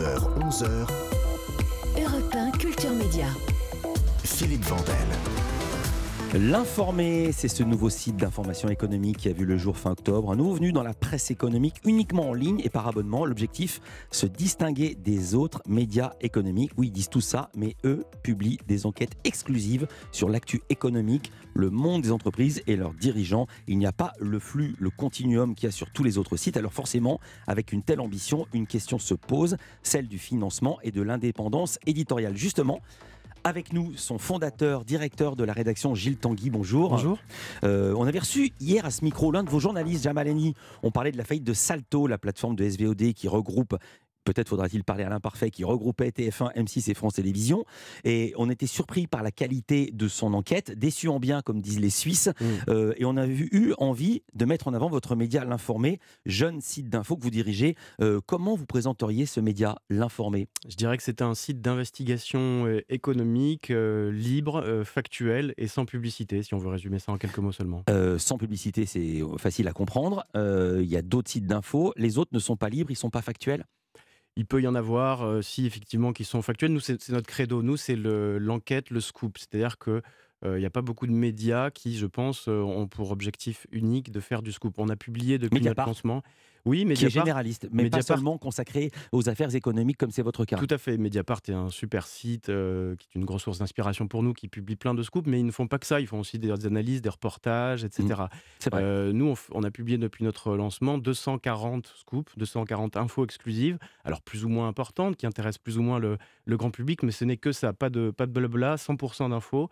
9h, 11h. Europe 1, Culture Média. Philippe Vandel. L'informé, c'est ce nouveau site d'information économique qui a vu le jour fin octobre. Un nouveau venu dans la presse économique uniquement en ligne et par abonnement. L'objectif, se distinguer des autres médias économiques. Oui, ils disent tout ça, mais eux publient des enquêtes exclusives sur l'actu économique, le monde des entreprises et leurs dirigeants. Il n'y a pas le flux, le continuum qu'il y a sur tous les autres sites. Alors forcément, avec une telle ambition, une question se pose, celle du financement et de l'indépendance éditoriale. Justement, avec nous, son fondateur, directeur de la rédaction, Gilles Tanguy. Bonjour. Bonjour. Euh, on avait reçu hier à ce micro l'un de vos journalistes, Jamal Eni. On parlait de la faillite de Salto, la plateforme de SVOD qui regroupe peut-être faudra-t-il parler à l'imparfait, qui regroupait TF1, M6 et France Télévisions. Et on était surpris par la qualité de son enquête, déçu en bien, comme disent les Suisses. Mm. Euh, et on a eu, envie de mettre en avant votre média L'Informé, jeune site d'info que vous dirigez. Euh, comment vous présenteriez ce média L'Informé? Je dirais que c'est un site d'investigation euh, économique euh, libre, factuel et sans publicité, si on veut résumer ça en quelques mots seulement. Sans publicité, c'est facile à comprendre. Il y a d'autres sites d'info. Les autres ne sont pas libres, ils ne sont pas factuels? Il peut y en avoir, euh, si effectivement, qui sont factuels. Nous, c'est notre credo. Nous, c'est le- l'enquête, le, scoop. C'est-à-dire que il n'y a pas beaucoup de médias qui, je pense, ont pour objectif unique de faire du scoop. On a publié depuis Mediapart. notre lancement. Oui, qui est Mediapart. généraliste, mais pas Mediapart. seulement consacré aux affaires économiques comme c'est votre cas. Tout à fait. Mediapart est un super site euh, qui est une grosse source d'inspiration pour nous, qui publie plein de scoops, mais ils ne font pas que ça. Ils font aussi des analyses, des reportages, etc. C'est vrai. Euh, nous, on, a publié depuis notre lancement 240 scoops, 240 infos exclusives, alors plus ou moins importantes, qui intéressent plus ou moins le, le grand public, mais ce n'est que ça, pas de, pas de blabla, 100% d'infos.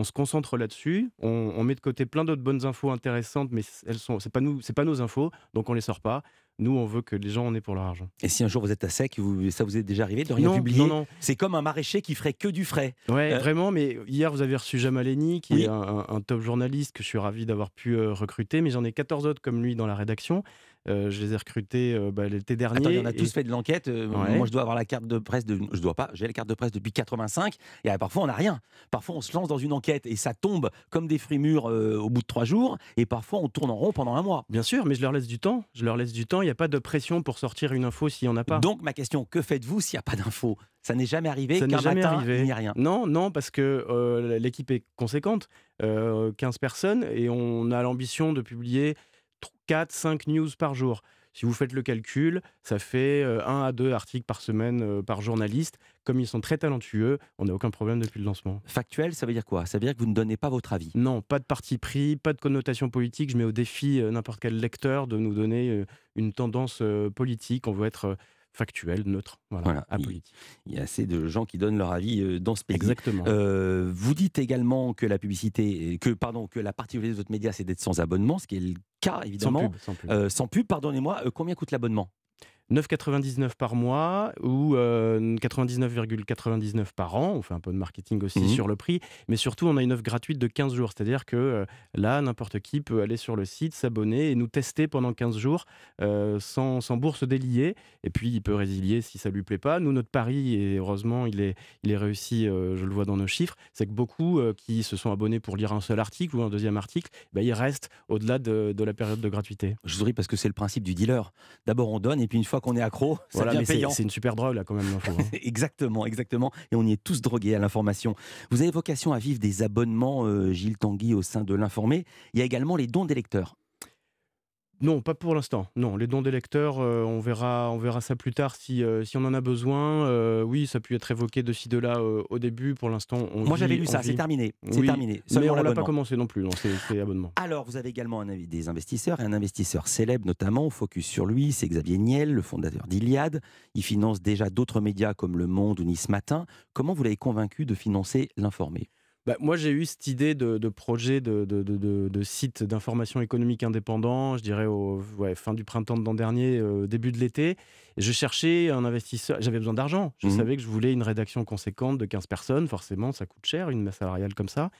On se concentre là-dessus, on, on met de côté plein d'autres bonnes infos intéressantes, mais elles sont, c'est pas nous, c'est pas nos infos, donc on les sort pas. Nous, on veut que les gens en aient pour leur argent. Et si un jour vous êtes à sec, vous- ça vous est déjà arrivé de rien non, publier non, non, C'est comme un maraîcher qui ferait que du frais. Ouais, Euh, vraiment, mais hier vous avez reçu Jamaleni, qui Oui. est un, un- un top journaliste que je suis ravi d'avoir pu euh, recruter, mais j'en ai 14 autres comme lui dans la rédaction. Euh, je les ai recrutés euh, bah, l'été dernier. Attends, en a et- tous fait de l'enquête. euh, Ouais. Moi, je dois avoir la carte de presse de. Je dois pas. J'ai la carte de presse depuis 85. Et euh, parfois, on n'a rien. Parfois, on se lance dans une enquête et ça tombe comme des fruits mûrs euh, au bout de trois jours. Et parfois, on tourne en rond pendant un mois. Bien sûr, mais je leur laisse du temps. Je leur laisse du temps. Il n'y a pas de pression pour sortir une info s'il n'y en a pas. Donc, ma question que faites-vous s'il n'y a pas d'infos Ça n'est jamais arrivé. Ça n'est qu'un jamais matin, arrivé. Il n'y a rien. Non, non, parce que euh, l'équipe est conséquente, euh, 15 personnes, et on a l'ambition de publier 4, 5 news par jour. Si vous faites le calcul, ça fait 1 à 2 articles par semaine euh, par journaliste. Comme ils sont très talentueux, on n'a aucun problème depuis le lancement. Factuel, ça veut dire quoi? Ça veut dire que vous ne donnez pas votre avis? Non, pas de parti pris, pas de connotation politique. Je mets au défi euh, n'importe quel lecteur de nous donner euh, une tendance euh, politique. On veut être euh, factuel, neutre, voilà, Voilà. apolitique. Il y a assez de gens qui donnent leur avis euh, dans ce pays. Exactement. Euh, vous dites également que la publicité, que pardon, que la particularité de votre média, c'est d'être sans abonnement, ce qui est le cas sans évidemment. pub, sans pub. Euh, sans pub, pardonnez-moi. euh, combien coûte l'abonnement? 9,99 par mois ou euh, 99,99 par an. On fait un peu de marketing aussi Mhm. sur le prix. Mais surtout, on a une offre gratuite de 15 jours. C'est-à-dire que euh, là, n'importe qui peut aller sur le site, s'abonner et nous tester pendant 15 jours euh, sans, sans bourse déliée. Et puis, il peut résilier si ça lui plaît pas. Nous, notre pari, et heureusement, il est, il est réussi, euh, je le vois dans nos chiffres, c'est que beaucoup euh, qui se sont abonnés pour lire un seul article ou un deuxième article, ben, ils restent au-delà de, de la période de gratuité. Je souris parce que c'est le principe du dealer. D'abord, on donne et puis une fois qu'on est accro, ça Voilà, devient mais c'est payant. c'est une super drogue, là, quand même, hein. Exactement, exactement. Et on y est tous drogués à l'information. Vous avez vocation à vivre des abonnements, euh, Gilles Tanguy, au sein de l'Informé. Il y a également les dons des lecteurs. Non, pas pour l'instant. Non, les dons des lecteurs, euh, on, verra, on verra ça plus tard si, euh, si on en a besoin. Euh, oui, ça a pu être évoqué de ci, de là au début. Pour l'instant, on Moi, j'avais lu ça, c'est terminé. C'est Oui, terminé. Mais on l'a pas commencé non plus, c'est abonnement. Alors, vous avez également un, des investisseurs, et un investisseur célèbre notamment, on focus sur lui, c'est Xavier Niel, le fondateur d'Iliade. Il finance déjà d'autres médias comme Le Monde ou Nice Matin. Comment vous l'avez convaincu de financer l'Informé? Bah, moi, j'ai eu cette idée de, de projet de, site d'information économique indépendant, je dirais au ouais, fin du printemps de l'an dernier, euh, début de l'été. Je cherchais un investisseur, j'avais besoin d'argent. Je Mhm. savais que je voulais une rédaction conséquente de 15 personnes, forcément, ça coûte cher, une masse salariale comme ça.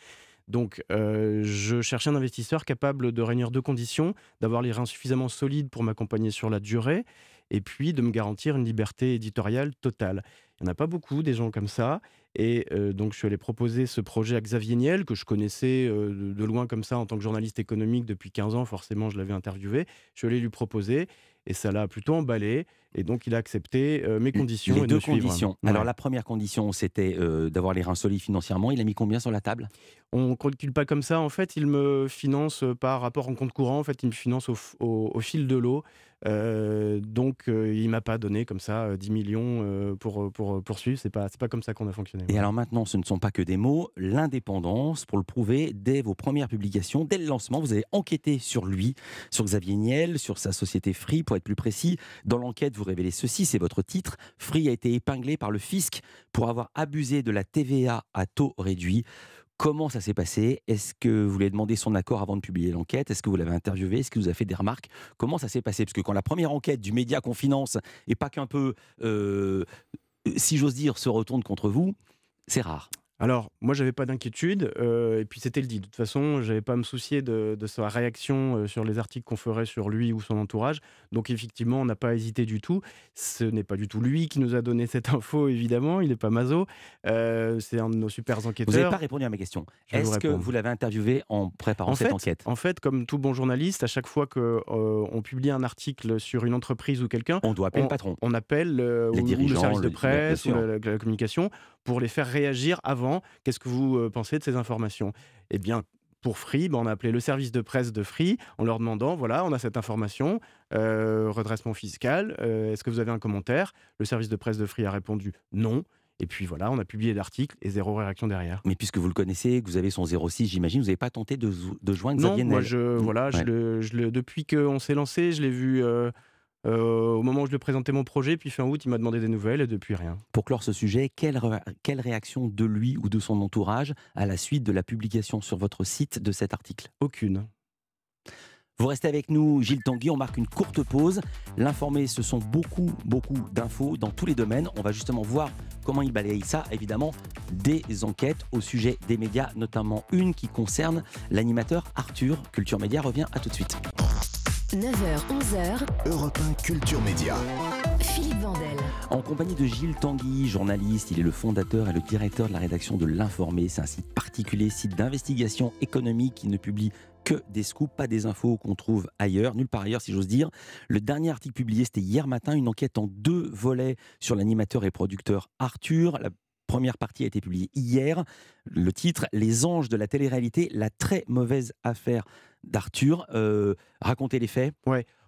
Donc, euh, je cherchais un investisseur capable de réunir deux conditions, d'avoir les reins suffisamment solides pour m'accompagner sur la durée, et puis de me garantir une liberté éditoriale totale. Il n'y en a pas beaucoup des gens comme ça. Et euh, donc, je suis allé proposer ce projet à Xavier Niel, que je connaissais euh, de, loin comme ça en tant que journaliste économique depuis 15 ans. Forcément, je l'avais interviewé. Je suis allé lui proposer. et ça l'a plutôt emballé. Et donc, il a accepté euh, mes conditions. Les et de deux suivre. conditions. Ouais. Alors la première condition, c'était euh, d'avoir les reins solides financièrement. Il a mis combien sur la table? On ne calcule pas comme ça. En fait, il me finance par rapport en compte courant. En fait, il me finance au, f- au- au fil de l'eau. Euh, donc, euh, il m'a pas donné comme ça euh, 10 millions pour, pour poursuivre. C'est pas, c'est pas comme ça qu'on a fonctionné. Et alors maintenant, ce ne sont pas que des mots. L'indépendance, pour le prouver, dès vos premières publications, dès le lancement, vous avez enquêté sur lui, sur Xavier Niel, sur sa société Free, pour être plus précis. Dans l'enquête, vous révélez ceci, c'est votre titre. Free a été épinglé par le fisc pour avoir abusé de la TVA à taux réduit. Comment ça s'est passé? Est-ce que vous lui avez demandé son accord avant de publier l'enquête? Est-ce que vous l'avez interviewé? Est-ce que vous avez fait des remarques? Comment ça s'est passé? Parce que quand la première enquête du média qu'on finance et pas qu'un peu, euh, si j'ose dire, se retourne contre vous, c'est rare. Alors, moi, j'avais pas d'inquiétude, euh, et puis c'était le dit. De toute façon, j'avais pas à me soucier de, de sa réaction euh, sur les articles qu'on ferait sur lui ou son entourage. Donc, effectivement, on n'a pas hésité du tout. Ce n'est pas du tout lui qui nous a donné cette info, évidemment. Il n'est pas maso. Euh, c'est un de nos super Vous n'avez enquêteurs. pas répondu à ma question. Est-ce que vous l'avez interviewé en préparant En cette fait, enquête? En fait, comme tout bon journaliste, à chaque fois qu'on on publie un article sur une entreprise ou quelqu'un, On doit appeler le patron. on appelle Les ou- ou dirigeants, le service de presse ou la- la communication pour les faire réagir avant. Qu'est-ce que vous pensez de ces informations? Eh bien, pour Free, ben, on a appelé le service de presse de Free en leur demandant voilà, on a cette information, euh, redressement fiscal, euh, est-ce que vous avez un commentaire? Le service de presse de Free a répondu non. Et puis voilà, on a publié l'article et zéro réaction derrière. Mais puisque vous le connaissez, que vous avez son 06, j'imagine, vous n'avez pas tenté de, de joindre Non, Xavier moi, Niel. je, voilà, je le, je le- depuis qu'on s'est lancé, je l'ai vu euh, euh, au moment où je lui ai présenté mon projet, puis fin août, il m'a demandé des nouvelles et depuis rien. Pour clore ce sujet, quelle, ré- quelle réaction de lui ou de son entourage à la suite de la publication sur votre site de cet article? Aucune. Vous restez avec nous, Gilles Tanguy, on marque une courte pause. L'informé, ce sont beaucoup, beaucoup d'infos dans tous les domaines. On va justement voir comment il balaye ça, évidemment, des enquêtes au sujet des médias, notamment une qui concerne l'animateur Arthur. Culture Média revient à tout de suite. 9h, 11h, Europe 1 Culture Média. Philippe Vandel. En compagnie de Gilles Tanguy, journaliste, il est le fondateur et le directeur de la rédaction de L'Informé. C'est un site particulier, site d'investigation économique qui ne publie que des scoops, pas des infos qu'on trouve ailleurs, nulle part ailleurs si j'ose dire. Le dernier article publié, c'était hier matin, une enquête en deux volets sur l'animateur et producteur Arthur. La première partie a été publiée hier. Le titre, Les anges de la télé-réalité, la très mauvaise affaire d'Arthur. Euh, racontez les faits.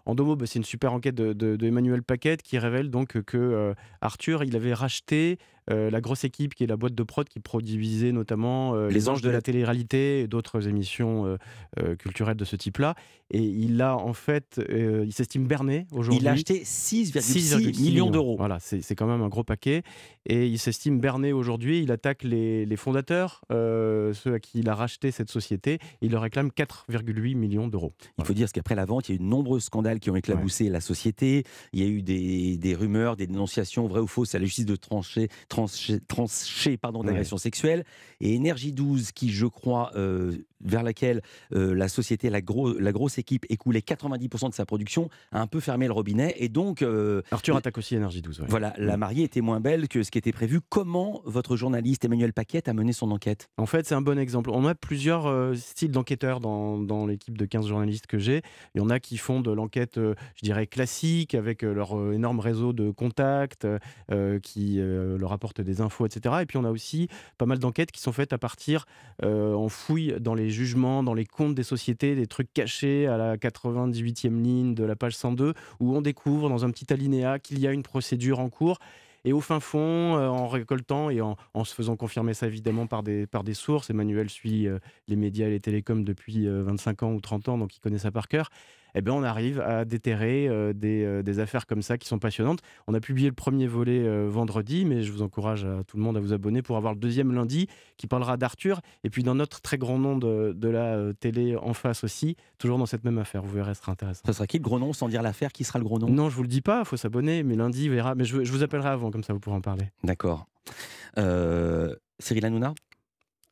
En deux mots, bah, c'est une super enquête de, Paquette qui révèle donc que euh, Arthur, il avait racheté euh, la grosse équipe qui est la boîte de prod qui produisait notamment euh, Les, Anges de la télé-réalité et d'autres émissions euh, culturelles de ce type-là. Et il a en fait, il s'estime berné aujourd'hui. Il a acheté 6,6 6,6 millions d'euros. Voilà, c'est quand même un gros paquet. Et il s'estime berné aujourd'hui. Il attaque les, les fondateurs, ceux à qui il a racheté cette société. Il leur réclame 4,8 millions d'euros. Il faut dire qu'après la vente, il y a eu de nombreux scandales qui ont éclaboussé la société. Il y a eu des, des rumeurs, des dénonciations vraies ou fausses à la justice de trancher, trancher, trancher pardon, d'agression sexuelle. Et Énergie 12, qui, je crois, euh, vers laquelle euh, la société, la, gros, la grosse équipe écoulait 90% de sa production, a un peu fermé le robinet. Et donc, euh, Arthur attaque aussi Énergie 12. ouais. voilà, la mariée était moins belle que ce qui était prévu. Comment votre journaliste Emmanuel Paquette a mené son enquête? En fait, c'est un bon exemple. On a plusieurs styles d'enquêteurs dans, dans l'équipe de 15 journalistes que j'ai. Il y en a qui font de l'enquête, je dirais, classique, avec leur énorme réseau de contacts, qui leur apportent des infos, etc. Et puis, on a aussi pas mal d'enquêtes qui sont faites à partir, euh, en fouille dans les jugements, dans les comptes des sociétés, des trucs cachés à la 98e ligne de la page 102, où on découvre dans un petit alinéa qu'il y a une procédure en cours. Et au fin fond, euh, en récoltant et en, se faisant confirmer ça évidemment par des, par des sources, Emmanuel suit euh, les médias et les télécoms depuis euh, 25 ans ou 30 ans, donc il connaît ça par cœur, eh bien on arrive à déterrer euh, des, euh, des affaires comme ça qui sont passionnantes. On a publié le premier volet euh, vendredi, mais je vous encourage à tout le monde à vous abonner pour avoir le deuxième lundi qui parlera d'Arthur et puis d'un autre très grand nom de, de la télé en face aussi, toujours dans cette même affaire. Vous verrez, ce sera intéressant. Ce sera qui le gros nom Sans dire l'affaire, qui sera le gros nom? Non, je vous le dis pas, il faut s'abonner, mais lundi, verra. Mais je, je vous appellerai avant, comme ça vous pourrez en parler. D'accord. Cyril Hanouna?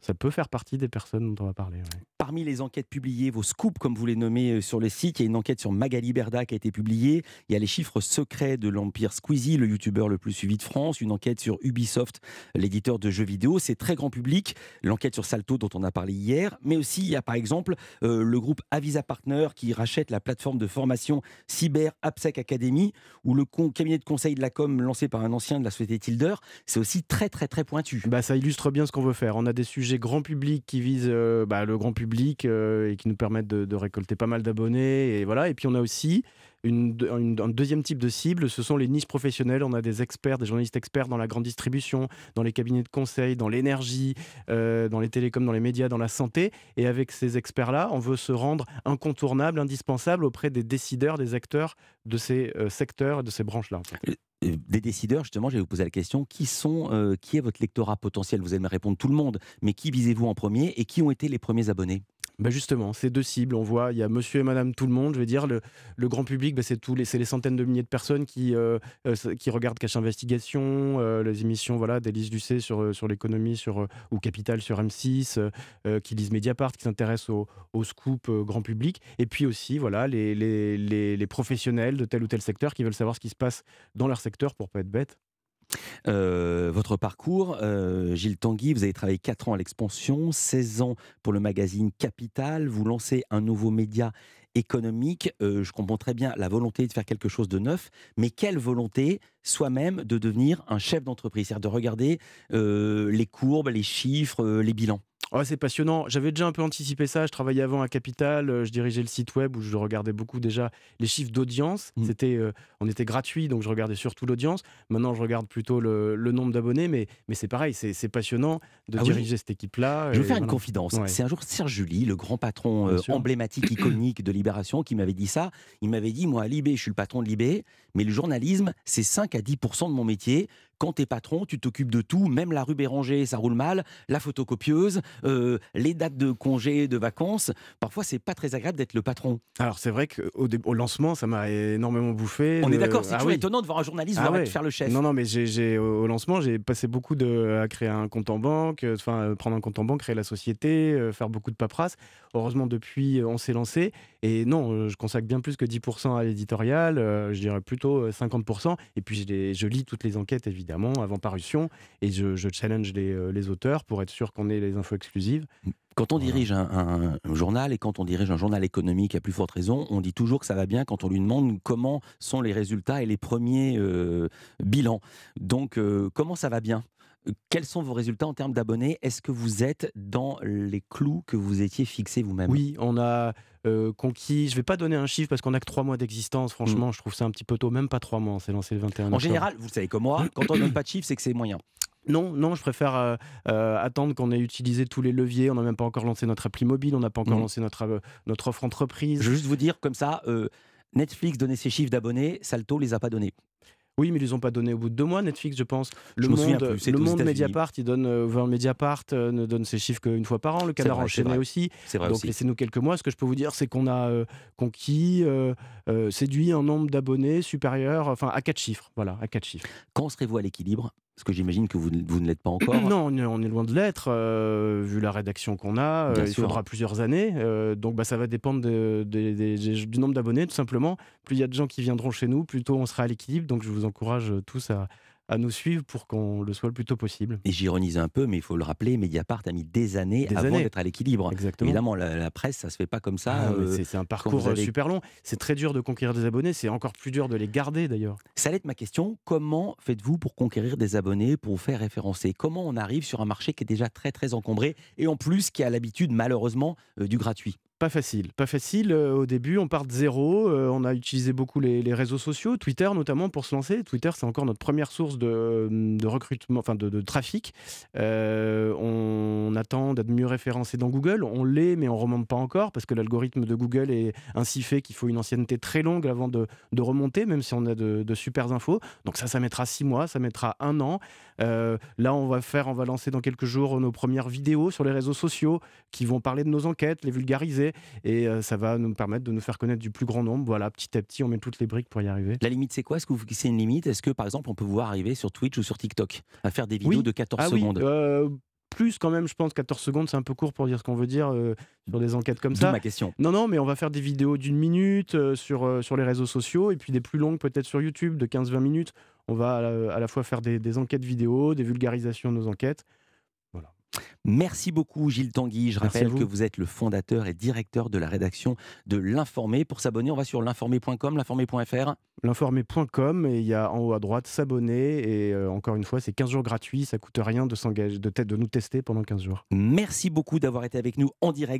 Ça peut faire partie des personnes dont on va parler. ouais. Parmi les enquêtes publiées, vos scoops, comme vous les nommez euh, sur le site, il y a une enquête sur Magali Berda qui a été publiée. Il y a les chiffres secrets de l'Empire Squeezie, le youtubeur le plus suivi de France. Une enquête sur Ubisoft, l'éditeur de jeux vidéo. C'est très grand public. L'enquête sur Salto, dont on a parlé hier. Mais aussi, il y a par exemple euh, le groupe Avisa Partner qui rachète la plateforme de formation Cyber AppSec Academy, ou le cabinet de conseil de la com lancé par un ancien de la société Tilder. C'est aussi très, très, très pointu. Bah, ça illustre bien ce qu'on veut faire. On a des sujets grand public qui visent euh, bah, le grand public euh, et qui nous permettent de, récolter pas mal d'abonnés. Et voilà. Et puis on a aussi un deuxième type de cible, ce sont les niches professionnelles. On a des experts, des journalistes experts dans la grande distribution, dans les cabinets de conseil, dans l'énergie, euh, dans les télécoms, dans les médias, dans la santé. Et avec ces experts-là, on veut se rendre incontournable, indispensable auprès des décideurs, des acteurs de ces secteurs, de ces branches-là. Des décideurs, justement, je vais vous poser la question qui sont, qui est votre lectorat potentiel? Vous allez me répondre tout le monde, mais qui visez-vous en premier et qui ont été les premiers abonnés? Bah justement, ces deux cibles, on voit, il y a monsieur et madame tout le monde, je veux dire, le, grand public, bah c'est les, les centaines de milliers de personnes qui, euh, euh, qui regardent Cache Investigation, euh, les émissions voilà, d'Élise Lucet sur, sur l'économie ou Capital sur M6, qui lisent Mediapart, qui s'intéressent au, au, scoop grand public, et puis aussi voilà, les, les, les, professionnels de tel ou tel secteur qui veulent savoir ce qui se passe dans leur secteur pour pas être bête. Euh, votre parcours, euh, Gilles Tanguy, vous avez travaillé 4 ans à l'expansion, 16 ans pour le magazine Capital, vous lancez un nouveau média économique, euh, je comprends très bien la volonté de faire quelque chose de neuf, mais quelle volonté soi-même de devenir un chef d'entreprise, c'est-à-dire de regarder les courbes, les chiffres, les bilans? Oh, c'est passionnant. J'avais déjà un peu anticipé ça. Je travaillais avant à Capital. Euh, je dirigeais le site web où je regardais beaucoup déjà les chiffres d'audience. Mmh. C'était, euh, on était gratuit, donc je regardais surtout l'audience. Maintenant, je regarde plutôt le, nombre d'abonnés, mais, mais c'est pareil, c'est passionnant de ah diriger cette équipe-là. Je vais faire une confidence. C'est un jour Serge Julie, le grand patron euh, emblématique, iconique de Libération, qui m'avait dit ça. Il m'avait dit, moi, à Libé, je suis le patron de Libé, mais le journalisme, c'est 5 à 10% de mon métier quand tu es patron, tu t'occupes de tout, même la rue Béranger, ça roule mal, la photocopieuse, euh, les dates de congés, de vacances. Parfois, c'est pas très agréable d'être le patron. Alors, c'est vrai qu'au au lancement, ça m'a énormément bouffé. On est d'accord, c'est ah étonnant de voir un journaliste ah faire le chef. Non, non, mais j'ai au lancement, j'ai passé beaucoup de à créer un compte en banque, euh, enfin, euh, prendre un compte en banque, créer la société, faire beaucoup de paperasse. Heureusement, depuis, on s'est lancé. Et non, je consacre bien plus que 10% à l'éditorial, je dirais plutôt 50%. Et puis, je, je lis toutes les enquêtes, évidemment avant parution, et je, challenge euh, les, auteurs pour être sûr qu'on ait les infos exclusives. Quand on dirige un, journal et quand on dirige un journal économique, à plus forte raison, on dit toujours que ça va bien quand on lui demande comment sont les résultats et les premiers euh, bilans. Donc, euh, comment ça va bien? Quels sont vos résultats en termes d'abonnés? Est-ce que vous êtes dans les clous que vous étiez fixés vous-même? Oui, on a euh, conquis. Je ne vais pas donner un chiffre parce qu'on n'a que trois mois d'existence. Franchement, mm. je trouve ça un petit peu tôt, même pas trois mois. On s'est lancé le 21 En général, vous le savez comme moi, quand on donne pas de chiffre, c'est que c'est moyen. Non, non, je préfère euh, euh, attendre qu'on ait utilisé tous les leviers. On n'a même pas encore lancé notre appli mobile, on n'a pas encore mm. lancé notre, notre offre entreprise. Je veux juste vous dire comme ça, Netflix donnait ses chiffres d'abonnés, Salto les a pas donnés. Oui, mais ils les ont pas donné au bout de deux mois, Netflix, je pense. Le monde, le monde Mediapart, il donne, euh, Mediapart euh, ne donne ses chiffres qu'une fois par an. Le Canard enchaîné aussi. Vrai Donc laissez-nous quelques mois. Ce que je peux vous dire, c'est qu'on a euh, conquis, séduit un nombre d'abonnés supérieur, enfin à quatre chiffres. Voilà, à quatre chiffres. Quand serez-vous à l'équilibre? Parce que j'imagine que vous, vous ne l'êtes pas encore. non, on est, loin de l'être, euh, vu la rédaction qu'on a. Euh, il faudra plusieurs années. Euh, donc bah, ça va dépendre du nombre d'abonnés, tout simplement. Plus il y a de gens qui viendront chez nous, plus tôt on sera à l'équilibre. Donc je vous encourage tous à, à nous suivre pour qu'on le soit le plus tôt possible. Et j'ironise un peu, mais il faut le rappeler, Mediapart a mis des années avant d'être à l'équilibre. Évidemment, la, presse, ça se fait pas comme ça. Ah, euh, c'est un parcours super long. C'est très dur de conquérir des abonnés. C'est encore plus dur de les garder d'ailleurs. Ça allait être ma question. Comment faites-vous pour conquérir des abonnés, pour vous faire référencer? Comment on arrive sur un marché qui est déjà très très encombré et en plus qui a l'habitude malheureusement euh, du gratuit? Pas facile, pas facile. Euh, au début, on part de zéro. Euh, on a utilisé beaucoup les, réseaux sociaux, Twitter notamment pour se lancer. Twitter, c'est encore notre première source de, recrutement, enfin de, trafic. Euh, on, attend d'être mieux référencé dans Google. On l'est, mais on remonte pas encore parce que l'algorithme de Google est ainsi fait qu'il faut une ancienneté très longue avant de, remonter, même si on a de, super infos. Donc ça, ça mettra six mois, ça mettra un an. là, on va faire, on va lancer dans quelques jours nos premières vidéos sur les réseaux sociaux qui vont parler de nos enquêtes, les vulgariser et euh, ça va nous permettre de nous faire connaître du plus grand nombre. Voilà, petit à petit, on met toutes les briques pour y arriver. La limite, c'est quoi? Est-ce que vous fixez une limite? Est-ce que, par exemple, on peut voir arriver sur Twitch ou sur TikTok à faire des vidéos de 14 ah secondes? euh, plus quand même, je pense. 14 secondes, c'est un peu court pour dire ce qu'on veut dire euh, sur des enquêtes comme ça. ma question. Non, non, mais on va faire des vidéos d'une minute euh, sur, euh, sur les réseaux sociaux et puis des plus longues peut-être sur YouTube de 15-20 minutes. On va à la, à la fois faire des, des enquêtes vidéo, des vulgarisations de nos enquêtes. Merci beaucoup Gilles Tanguy. Je rappelle vous. que vous êtes le fondateur et directeur de la rédaction de l'Informé. Pour s'abonner, on va sur l'informé.com, l'informé.fr. L'informé.com et il y a en haut à droite s'abonner et euh, encore une fois c'est 15 jours gratuits, ça coûte rien de s'engager, de, de nous tester pendant 15 jours. Merci beaucoup d'avoir été avec nous en direct.